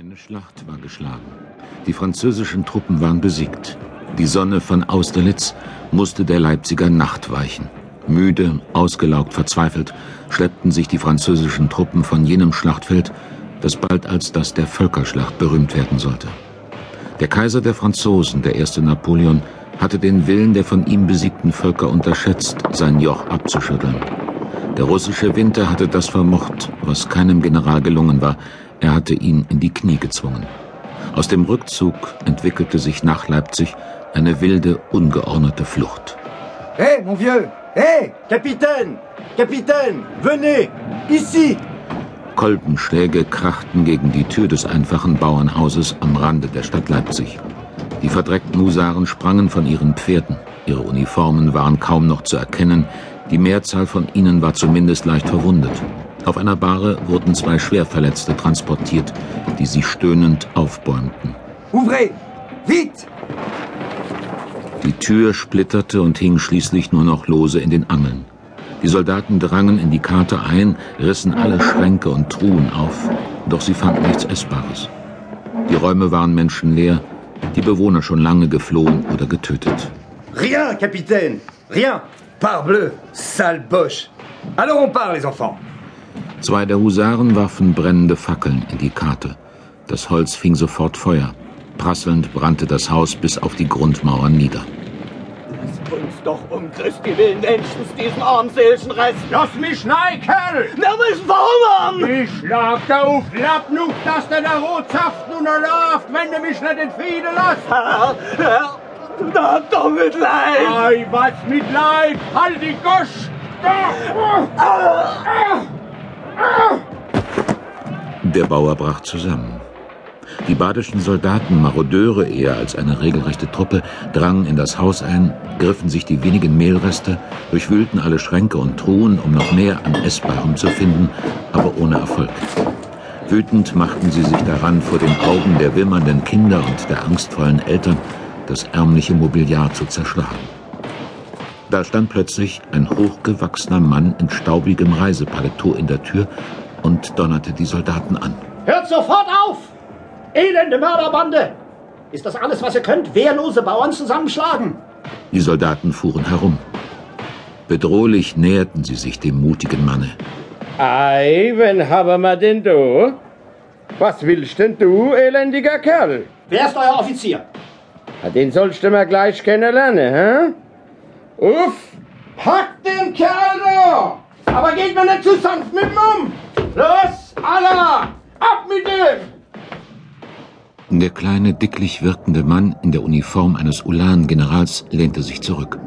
Eine Schlacht war geschlagen. Die französischen Truppen waren besiegt. Die Sonne von Austerlitz musste der Leipziger Nacht weichen. Müde, ausgelaugt, verzweifelt schleppten sich die französischen Truppen von jenem Schlachtfeld, das bald als das der Völkerschlacht berühmt werden sollte. Der Kaiser der Franzosen, der erste Napoleon, hatte den Willen der von ihm besiegten Völker unterschätzt, sein Joch abzuschütteln. Der russische Winter hatte das vermocht, was keinem General gelungen war, er hatte ihn in die Knie gezwungen. Aus dem Rückzug entwickelte sich nach Leipzig eine wilde, ungeordnete Flucht. Hé, mon vieux Hé, Capitaine Capitaine Venez Ici Kolbenschläge krachten gegen die Tür des einfachen Bauernhauses am Rande der Stadt Leipzig. Die verdreckten Husaren sprangen von ihren Pferden. Ihre Uniformen waren kaum noch zu erkennen, die Mehrzahl von ihnen war zumindest leicht verwundet. Auf einer Bahre wurden zwei Schwerverletzte transportiert, die sie stöhnend aufbäumten. Ouvrez Vite Die Tür splitterte und hing schließlich nur noch lose in den Angeln. Die Soldaten drangen in die Karte ein, rissen alle Schränke und Truhen auf, doch sie fanden nichts Essbares. Die Räume waren menschenleer, die Bewohner schon lange geflohen oder getötet. Rien, Capitaine Rien Parbleu Sale Boche Alors on part, les enfants Zwei der Husaren warfen brennende Fackeln in die Karte. Das Holz fing sofort Feuer. Prasselnd brannte das Haus bis auf die Grundmauern nieder. Lasst uns doch um Christi willen wenigstens diesen armselischen Rest. Lass mich nein, Kerl! Wir müssen verhungern! Ich schlag da auf Lapp nuch, dass der da rot saft und er läuft, wenn du mich nicht in Friede lässt! Herr, Herr, da hat doch Mitleid! Ei, was mit Leid! Halt die Gosch! Der Bauer brach zusammen. Die badischen Soldaten, Marodeure eher als eine regelrechte Truppe, drangen in das Haus ein, griffen sich die wenigen Mehlreste, durchwühlten alle Schränke und Truhen, um noch mehr an Essbarem zu finden, aber ohne Erfolg. Wütend machten sie sich daran, vor den Augen der wimmernden Kinder und der angstvollen Eltern das ärmliche Mobiliar zu zerschlagen. Da stand plötzlich ein hochgewachsener Mann in staubigem Reisepaletot in der Tür und donnerte die Soldaten an. Hört sofort auf! Elende Mörderbande! Ist das alles, was ihr könnt? Wehrlose Bauern zusammenschlagen? Die Soldaten fuhren herum. Bedrohlich näherten sie sich dem mutigen Manne. Ei, wen haben wir denn du? Was willst denn du, elendiger Kerl? Wer ist euer Offizier? Den sollst du mal gleich kennenlernen, hä? Uff! Hack den Kerl da! Aber geht mir nicht zu sanft mit ihm um! Los, Allah! Ab mit dem! Der kleine, dicklich wirkende Mann in der Uniform eines Ulan-Generals lehnte sich zurück.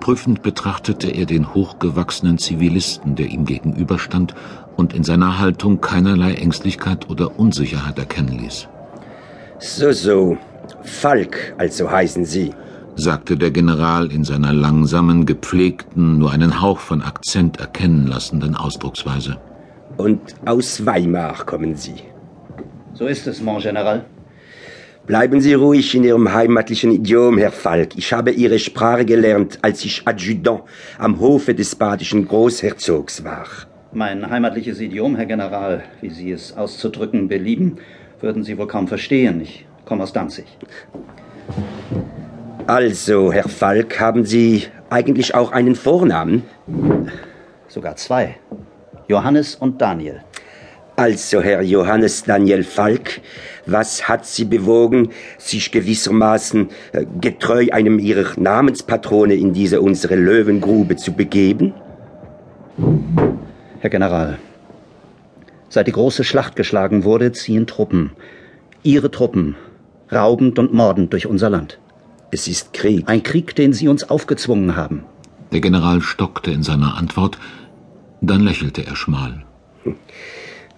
Prüfend betrachtete er den hochgewachsenen Zivilisten, der ihm gegenüberstand und in seiner Haltung keinerlei Ängstlichkeit oder Unsicherheit erkennen ließ. So, so. Falk, also heißen Sie. Sagte der General in seiner langsamen, gepflegten, nur einen Hauch von Akzent erkennen lassenden Ausdrucksweise. Und aus Weimar kommen Sie. So ist es, mon General. Bleiben Sie ruhig in Ihrem heimatlichen Idiom, Herr Falk. Ich habe Ihre Sprache gelernt, als ich Adjutant am Hofe des badischen Großherzogs war. Mein heimatliches Idiom, Herr General, wie Sie es auszudrücken belieben, würden Sie wohl kaum verstehen. Ich komme aus Danzig. Also, Herr Falk, haben Sie eigentlich auch einen Vornamen? Sogar zwei. Johannes und Daniel. Also, Herr Johannes Daniel Falk, was hat Sie bewogen, sich gewissermaßen äh, getreu einem Ihrer Namenspatrone in diese unsere Löwengrube zu begeben? Herr General, seit die große Schlacht geschlagen wurde, ziehen Truppen, Ihre Truppen, raubend und mordend durch unser Land. Es ist Krieg. Ein Krieg, den Sie uns aufgezwungen haben. Der General stockte in seiner Antwort, dann lächelte er schmal.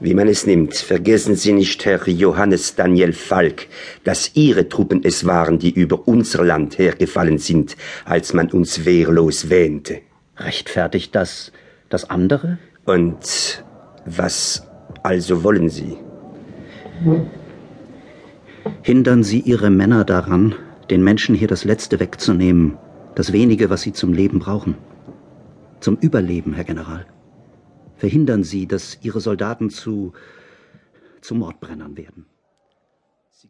Wie man es nimmt, vergessen Sie nicht, Herr Johannes Daniel Falk, dass Ihre Truppen es waren, die über unser Land hergefallen sind, als man uns wehrlos wähnte. Rechtfertigt das das andere? Und was also wollen Sie? Hindern Sie Ihre Männer daran, den Menschen hier das Letzte wegzunehmen, das wenige, was sie zum Leben brauchen. Zum Überleben, Herr General. Verhindern Sie, dass Ihre Soldaten zu zu Mordbrennern werden. sie.